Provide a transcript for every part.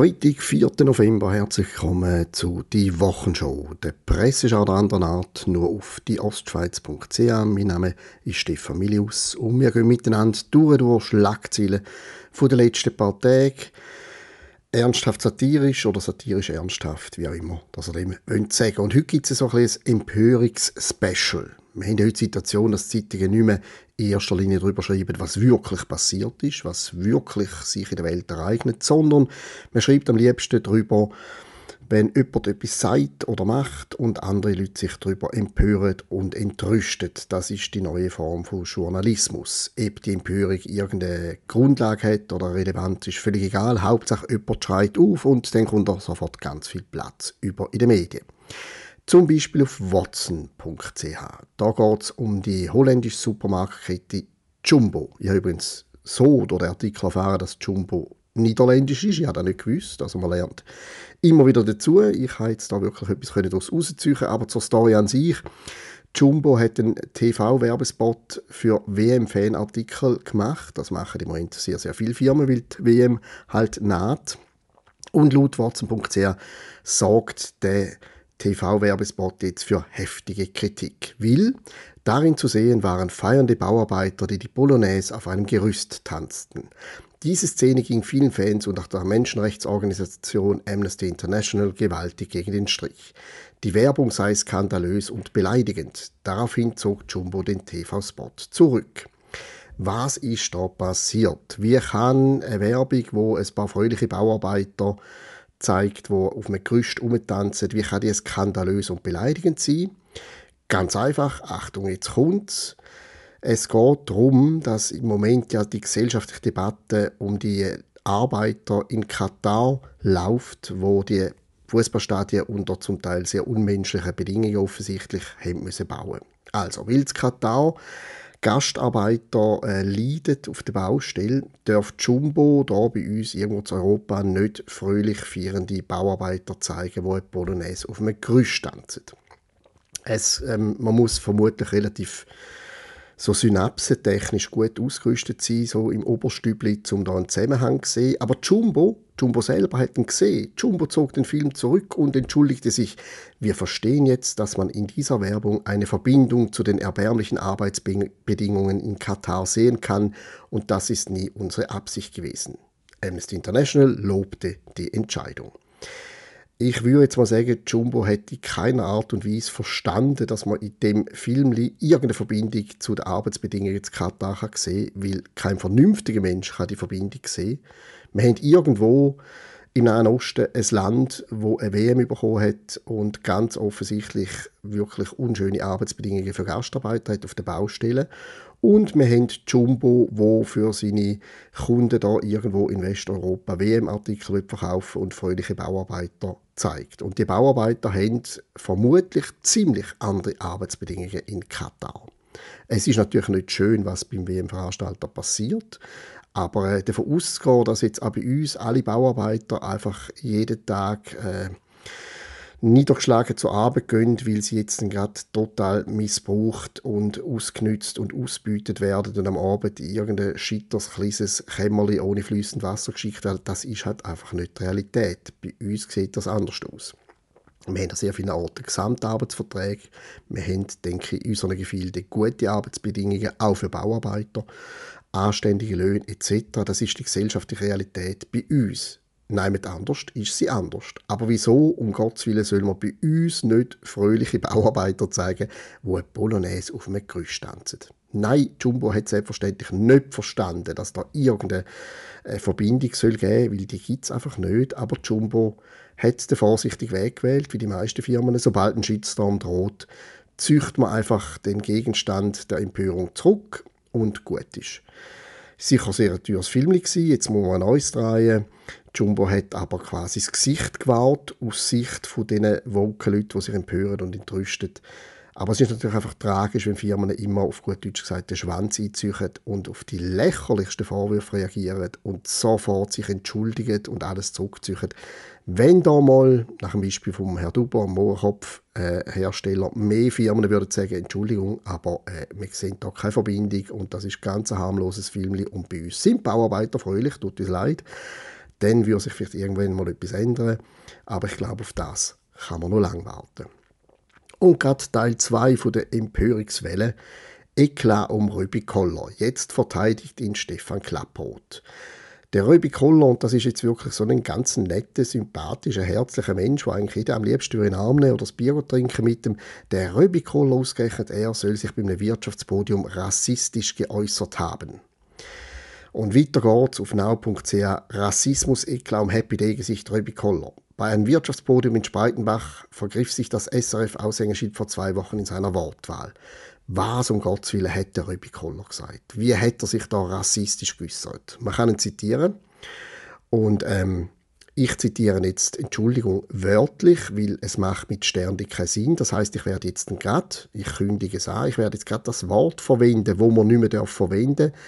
Freitag, 4. November. Herzlich willkommen zu «Die Wochenshow». Der Presseschau der anderen Art, nur auf die Ostschweiz.ch. Mein Name ist Stefan Milius und wir gehen miteinander durch, durch Schlagzeilen von den letzten paar Tagen. Ernsthaft satirisch oder satirisch ernsthaft, wie auch immer, das ihr dem sagen Und heute gibt es so ein, ein Empörungs-Special. Wir haben heute die Situation, dass die Zeitungen nicht mehr in erster Linie darüber schreiben, was wirklich passiert ist, was wirklich sich in der Welt ereignet, sondern man schreibt am liebsten darüber, wenn jemand etwas sagt oder macht und andere Leute sich darüber empören und entrüsten. Das ist die neue Form von Journalismus. Ob die Empörung irgendeine Grundlage hat oder relevant ist, völlig egal. Hauptsache jemand schreit auf und dann kommt auch sofort ganz viel Platz über in den Medien. Zum Beispiel auf watson.ch. Da geht es um die holländische Supermarktkette Jumbo. Ich habe übrigens so durch den Artikel erfahren, dass Jumbo niederländisch ist. Ich habe das nicht gewusst. Also man lernt immer wieder dazu. Ich habe jetzt da wirklich etwas daraus rausziehen aber zur Story an sich. Jumbo hat einen TV-Werbespot für WM-Fanartikel gemacht. Das machen im Moment sehr, sehr viele Firmen, weil die WM halt naht. Und laut Watson.ch sorgt der TV-Werbespot jetzt für heftige Kritik. Will, darin zu sehen waren feiernde Bauarbeiter, die die Polonaise auf einem Gerüst tanzten. Diese Szene ging vielen Fans und auch der Menschenrechtsorganisation Amnesty International gewaltig gegen den Strich. Die Werbung sei skandalös und beleidigend. Daraufhin zog Jumbo den TV-Spot zurück. Was ist da passiert? Wie kann eine Werbung, wo ein paar fröhliche Bauarbeiter zeigt, wo auf einem Gerüst rumtanzen. Wie kann die skandalös und beleidigend sein? Ganz einfach, Achtung, jetzt kommt's. Es geht darum, dass im Moment ja die gesellschaftliche Debatte um die Arbeiter in Katar läuft, wo die Fußballstadien unter zum Teil sehr unmenschlichen Bedingungen offensichtlich haben müssen bauen. Also, weil Katar Gastarbeiter äh, leiden auf der Baustelle, darf Jumbo da bei uns irgendwo in Europa nicht fröhlich feierende Bauarbeiter zeigen, die eine Polonaise auf einem Gerüst tanzen. Es, ähm, man muss vermutlich relativ so synapsentechnisch gut ausgerüstet sein, so im Oberstübli, um da einen Zusammenhang zu sehen. Aber Jumbo, Jumbo selber hat ihn gesehen. Jumbo zog den Film zurück und entschuldigte sich. Wir verstehen jetzt, dass man in dieser Werbung eine Verbindung zu den erbärmlichen Arbeitsbedingungen in Katar sehen kann und das ist nie unsere Absicht gewesen. Amnesty International lobte die Entscheidung ich würde jetzt mal sagen, Jumbo hätte in keiner Art und Weise verstanden, dass man in dem Film irgendeine Verbindung zu den Arbeitsbedingungen in Katar kann sehen weil kein vernünftiger Mensch kann die Verbindung sehen Wir haben irgendwo im Nahen Osten ein Land, wo eine WM bekommen hat und ganz offensichtlich wirklich unschöne Arbeitsbedingungen für Gastarbeiter hat auf den Baustellen. Und wir haben Jumbo, wo für seine Kunden da irgendwo in Westeuropa WM-Artikel verkaufen und fröhliche Bauarbeiter zeigt. Und die Bauarbeiter haben vermutlich ziemlich andere Arbeitsbedingungen in Katar. Es ist natürlich nicht schön, was beim WM-Veranstalter passiert, aber äh, davon auszugehen, dass jetzt auch bei uns alle Bauarbeiter einfach jeden Tag äh, niedergeschlagen zur Arbeit gehen, weil sie jetzt gerade total missbraucht und ausgenützt und ausbeutet werden und am Abend in irgendein schitters kleines Kämmerli ohne fließend Wasser geschickt werden, das ist halt einfach nicht die Realität. Bei uns sieht das anders aus. Wir haben sehr vielen Orten Gesamtarbeitsverträge. Wir haben, denke ich, in unseren Gefilden gute Arbeitsbedingungen, auch für Bauarbeiter, anständige Löhne etc. Das ist die gesellschaftliche Realität bei uns. Nein, anders ist sie anders. Aber wieso, um Gottes Willen, soll man bei uns nicht fröhliche Bauarbeiter zeigen, die eine Polonaise auf einem Gerüst tanzen? Nein, Jumbo hat selbstverständlich nicht verstanden, dass da irgendeine äh, Verbindung soll geben soll, weil die gibt es einfach nicht. Aber Jumbo hat den vorsichtigen Weg gewählt, wie die meisten Firmen. Sobald ein Shitstorm droht, züchtet man einfach den Gegenstand der Empörung zurück und gut ist. Sicher sehr ein teures Film gewesen, jetzt muss man neues drehen. Jumbo hat aber quasi das Gesicht gewahrt, aus Sicht von diesen Wolkenleuten, die sich empören und entrüsten. Aber es ist natürlich einfach tragisch, wenn Firmen immer auf gut Deutsch gesagt den Schwanz einziehen und auf die lächerlichsten Vorwürfe reagieren und sofort sich entschuldigen und alles zurückziehen. Wenn da mal, nach dem Beispiel vom Herrn Duber, Mohrenkopf, äh, Hersteller, mehr Firmen würden sagen, Entschuldigung, aber äh, wir sehen da keine Verbindung und das ist ganz ein harmloses Film und bei uns sind Bauarbeiter fröhlich, tut uns leid Dann würde sich vielleicht irgendwann mal etwas ändern. Aber ich glaube, auf das kann man noch lange warten. Und gerade Teil 2 der Empörungswelle Eklat um Röbi Koller. Jetzt verteidigt ihn Stefan Klapproth. Der Röbi Koller, und das ist jetzt wirklich so ein ganz netter, sympathischer, herzlicher Mensch, der eigentlich jeder am liebsten in den Arm nehmen oder das Bier trinken mit dem, der Röbi Koller ausgerechnet, er soll sich bei einem Wirtschaftspodium rassistisch geäußert haben. Und weiter geht's auf now.ch Rassismus, Eklat um Happy Day Gesicht Röbi Koller. Bei einem Wirtschaftspodium in Spreitenbach vergriff sich das SRF-Aushängeschild vor zwei Wochen in seiner Wortwahl. Was um Gottes Willen hat der Röbi Koller gesagt? Wie hat er sich da rassistisch geäußert? Man kann ihn zitieren. Und ähm, ich zitiere jetzt, Entschuldigung, wörtlich, weil es macht mit Sternli keinen Sinn. Das heißt, ich werde jetzt gerade, ich kündige es an, ich werde jetzt gerade das Wort verwenden, wo man nicht mehr verwenden darf,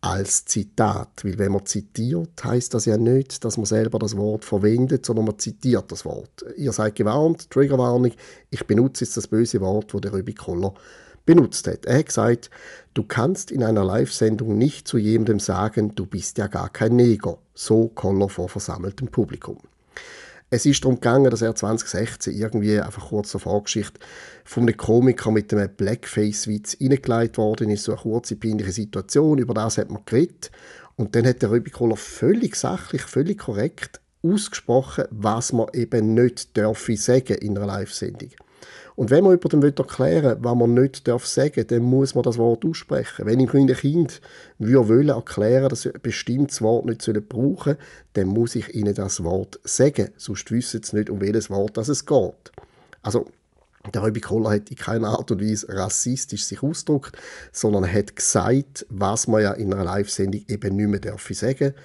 als Zitat. Weil wenn man zitiert, heißt das ja nicht, dass man selber das Wort verwendet, sondern man zitiert das Wort. Ihr seid gewarnt, Triggerwarnung, ich benutze jetzt das böse Wort, wo der Röbi Koller benutzt hat. Er hat gesagt, du kannst in einer Live-Sendung nicht zu jemandem sagen, du bist ja gar kein Neger. So Koller vor versammeltem Publikum. Es ist darum gegangen, dass er 2016 irgendwie einfach kurz zur Vorgeschichte von einem Komiker mit einem Blackface-Witz reingelegt worden ist, so eine kurze, peinliche Situation, über das hat man geredet. Und dann hat der Rübi Kohler völlig sachlich, völlig korrekt ausgesprochen, was man eben nicht dürfe sagen in einer Live-Sendung. Und wenn man jemandem erklären will, was man nicht darf sagen dann muss man das Wort aussprechen. Wenn ich meinen Kind wollen erklären dass sie ein bestimmtes Wort nicht brauchen sollen, dann muss ich ihnen das Wort sagen. Sonst wissen sie nicht, um welches Wort es geht. Also, der Röbi Kohler hat in keiner Art und Weise rassistisch sich ausgedrückt, sondern er hat gesagt, was man ja in einer Live-Sendung eben nicht mehr sagen darf.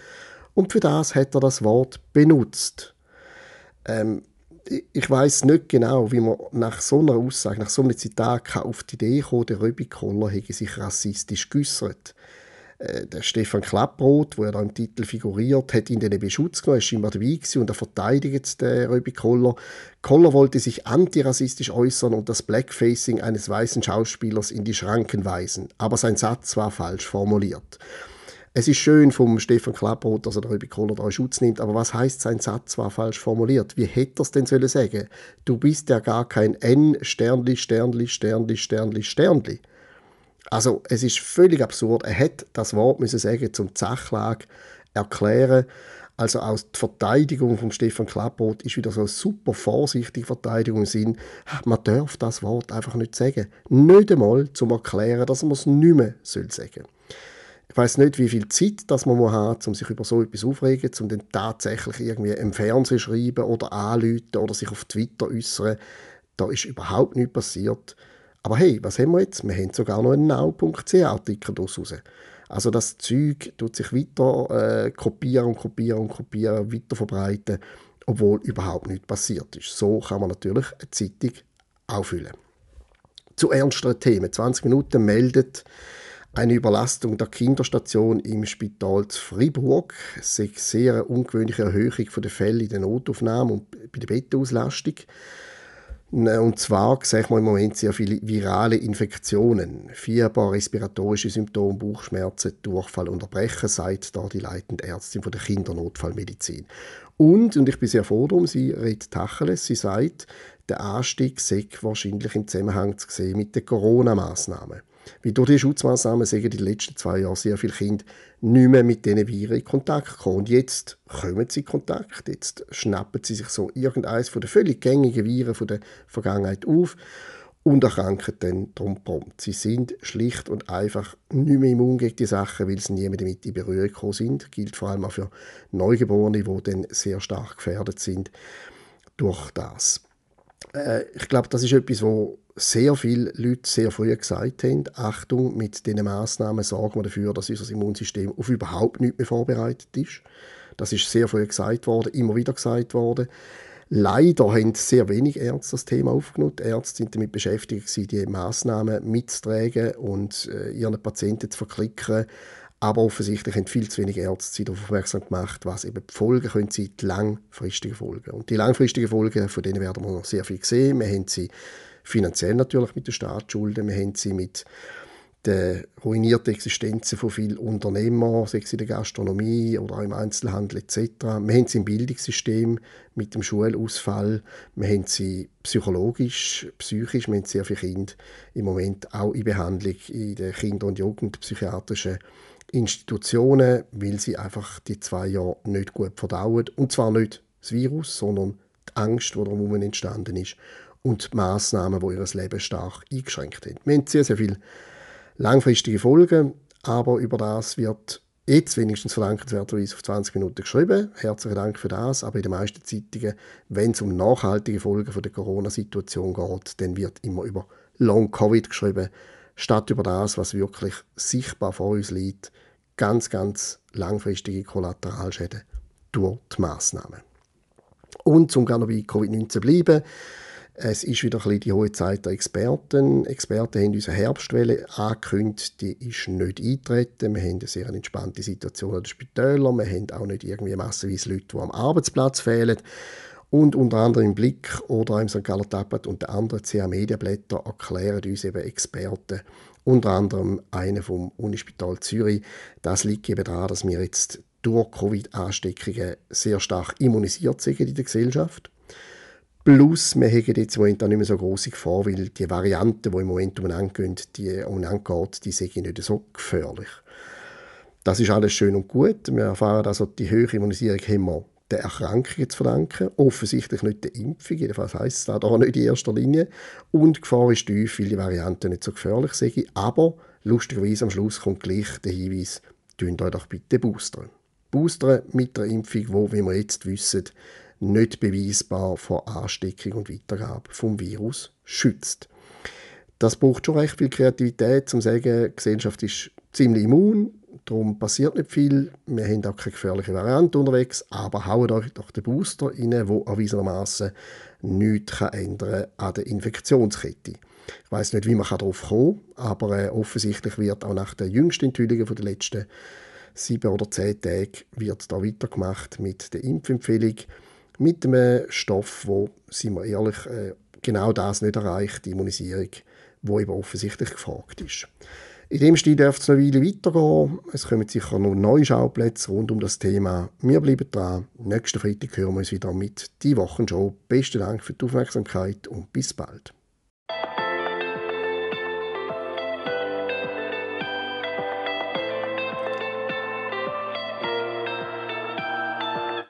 Und für das hat er das Wort benutzt. Ähm, ich weiß nicht genau, wie man nach so einer Aussage, nach so einem Zitat auf die Idee kommen, der Röbi Koller hätte sich rassistisch geäußert. Äh, der Stefan Klapproth, der da im Titel figuriert, hat ihn dann Beschutz genommen, er ist scheinbar dabei und er verteidigt den Röbi Koller. Koller wollte sich antirassistisch äußern und das Blackfacing eines weißen Schauspielers in die Schranken weisen, aber sein Satz war falsch formuliert. Es ist schön vom Stefan Klapproth, dass er Röbi Kohler da Schutz nimmt, aber was heißt sein Satz war falsch formuliert? Wie hätte er es denn sollen sagen? Du bist ja gar kein N Sternli Sternli Sternli Sternli Sternli. Also es ist völlig absurd. Er hätte das Wort müssen sagen zum Sachlage erklären. Also aus der Verteidigung von Stefan Klapproth ist wieder so eine super vorsichtige Verteidigung im Sinn, man darf das Wort einfach nicht sagen. Nicht einmal zum Erklären, dass man es nicht mehr sagen soll. Ich weiß nicht, wie viel Zeit das man hat, um sich über so etwas aufregen, um dann tatsächlich irgendwie im Fernsehen schreiben oder anrufen oder sich auf Twitter äußern. Da ist überhaupt nichts passiert. Aber hey, was haben wir jetzt? Wir haben sogar noch einen now.ch-Artikel daraus. Also das Zeug tut sich weiter äh, kopieren und kopieren und kopieren, weiter verbreiten, obwohl überhaupt nichts passiert ist. So kann man natürlich eine Zeitung auffüllen. Zu ernsteren Themen. 20 Minuten meldet eine Überlastung der Kinderstation im Spital zu Fribourg. Es eine sehr ungewöhnliche Erhöhung der Fälle in der Notaufnahme und bei der Bettauslastung. Und zwar sehen wir im Moment sehr viele virale Infektionen. Fieber, respiratorische Symptome, Bauchschmerzen, Durchfall und Erbrechen, sagt da die leitende Ärztin von der Kindernotfallmedizin. Und, und ich bin sehr froh darum, sie redet Tacheles, sie sagt, der Anstieg sei wahrscheinlich im Zusammenhang zu sehen mit den Corona-Massnahmen. Weil durch die Schutzmaßnahmen sind in den letzten zwei Jahren sehr viele Kinder nicht mehr mit diesen Viren in Kontakt gekommen. Und jetzt kommen sie in Kontakt. Jetzt schnappen sie sich so irgendeines von den völlig gängigen Viren von der Vergangenheit auf und erkranken dann darum prompt. Sie sind schlicht und einfach nicht mehr immun gegen die Sachen, weil sie nie mehr damit in Berührung gekommen sind. Das gilt vor allem auch für Neugeborene, die dann sehr stark gefährdet sind durch das. Äh, ich glaube, das ist etwas, wo sehr viele Leute sehr früh gesagt haben, Achtung, mit diesen Massnahmen sorgen wir dafür, dass unser Immunsystem auf überhaupt nichts mehr vorbereitet ist. Das ist sehr früh gesagt worden, immer wieder gesagt worden. Leider haben sehr wenig Ärzte das Thema aufgenommen. Die Ärzte sind damit beschäftigt, die Massnahmen mitzutragen und äh, ihren Patienten zu verklicken. Aber offensichtlich haben viel zu wenige Ärzte darauf aufmerksam gemacht, was eben die Folgen können sein, die langfristigen Folgen. Und die langfristigen Folgen, von denen werden wir noch sehr viel sehen. Wir haben sie finanziell natürlich mit den Staatsschulden, wir haben sie mit die ruinierte Existenzen von vielen Unternehmern, sei es in der Gastronomie oder auch im Einzelhandel etc. Wir haben sie im Bildungssystem mit dem Schulausfall. Wir haben sie psychologisch, psychisch. Wir haben sehr viele Kinder im Moment auch in Behandlung in den Kinder- und Jugendpsychiatrischen Institutionen, weil sie einfach die zwei Jahre nicht gut verdauen. Und zwar nicht das Virus, sondern die Angst, die darum entstanden ist und die Massnahmen, die ihr Leben stark eingeschränkt haben. Wir haben sehr, sehr viele langfristige Folgen, aber über das wird jetzt wenigstens verdankenswerterweise auf 20 Minuten geschrieben. Herzlichen Dank für das. Aber in den meisten Zeitungen, wenn es um nachhaltige Folgen der Corona-Situation geht, dann wird immer über Long-Covid geschrieben, statt über das, was wirklich sichtbar vor uns liegt, ganz, ganz langfristige Kollateralschäden durch die Massnahmen. Und um gerne bei Covid-19 zu bleiben, es ist wieder ein die hohe Zeit der Experten. Experten haben unsere Herbstwelle angekündigt, die ist nicht eingetreten. Wir haben eine sehr entspannte Situation an den Spitälern. Wir haben auch nicht irgendwie massenweise Leute, die am Arbeitsplatz fehlen. Und unter anderem im Blick oder im St. Galler Tablet und den anderen CA Medienblätter erklären uns eben Experten, unter anderem einer vom Unispital Zürich. Das liegt eben daran, dass wir jetzt durch Covid-Ansteckungen sehr stark immunisiert sind in der Gesellschaft. Plus, wir haben jetzt im Moment auch nicht mehr so große Gefahr, weil die Varianten, die im Moment umeinander gehen, die umeinander geht, die sind nicht so gefährlich. Das ist alles schön und gut. Wir erfahren also, die höhere Immunisierung haben wir der Erkrankungen zu verdanken. Offensichtlich nicht der Impfung, jedenfalls heisst es da nicht in erster Linie. Und die Gefahr ist tief, weil die Varianten nicht so gefährlich sind. Aber lustigerweise am Schluss kommt gleich der Hinweis, tun euch doch bitte boostern. Boostern mit der Impfung, wo, wie wir jetzt wissen, nicht beweisbar vor Ansteckung und Weitergabe vom Virus schützt. Das braucht schon recht viel Kreativität, um zu sagen, die Gesellschaft ist ziemlich immun, darum passiert nicht viel, wir haben auch keine gefährliche Variante unterwegs, aber hauen euch doch den Booster rein, der erwiesenermaßen nichts ändern an der Infektionskette. Ich weiß nicht, wie man darauf kommen kann, aber äh, offensichtlich wird auch nach den jüngsten Enthüllungen der letzten sieben oder zehn Tage wird da weitergemacht mit der Impfempfehlung mit einem Stoff, wo, sind wir ehrlich, äh, genau das nicht erreicht, die Immunisierung, wo eben offensichtlich gefragt ist. In dem Stil darf es noch eine Weile weitergehen. Es kommen sicher noch neue Schauplätze rund um das Thema. Wir bleiben dran. Nächsten Freitag hören wir uns wieder mit «Die Wochenshow». Besten Dank für die Aufmerksamkeit und bis bald.